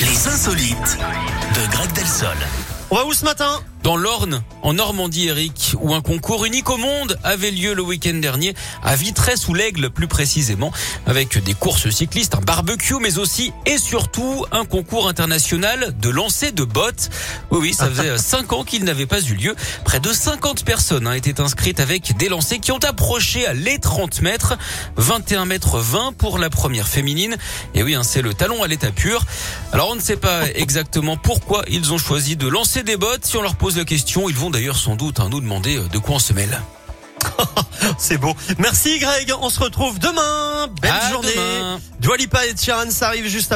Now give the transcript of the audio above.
Les insolites de Greg Delsol. On va où ce matin? Dans l'Orne, en Normandie, Eric, où un concours unique au monde avait lieu le week-end dernier à Vitré sous l'Aigle, plus précisément, avec des courses cyclistes, un barbecue, mais aussi et surtout un concours international de lancer de bottes. Oui, oui, ça faisait cinq ans qu'il n'avait pas eu lieu. Près de 50 personnes ont été inscrites avec des lancers qui ont approché à les 30 mètres, 21 mètres 20 pour la première féminine. Et oui, hein, c'est le talon à l'état pur. Alors on ne sait pas exactement pourquoi ils ont choisi de lancer des bottes. Si on leur pose la question. Ils vont d'ailleurs sans doute hein, nous demander euh, de quoi on se mêle. C'est beau. Merci Greg. On se retrouve demain. Belle journée. Demain. Lipa et Sharon, ça arrive juste après.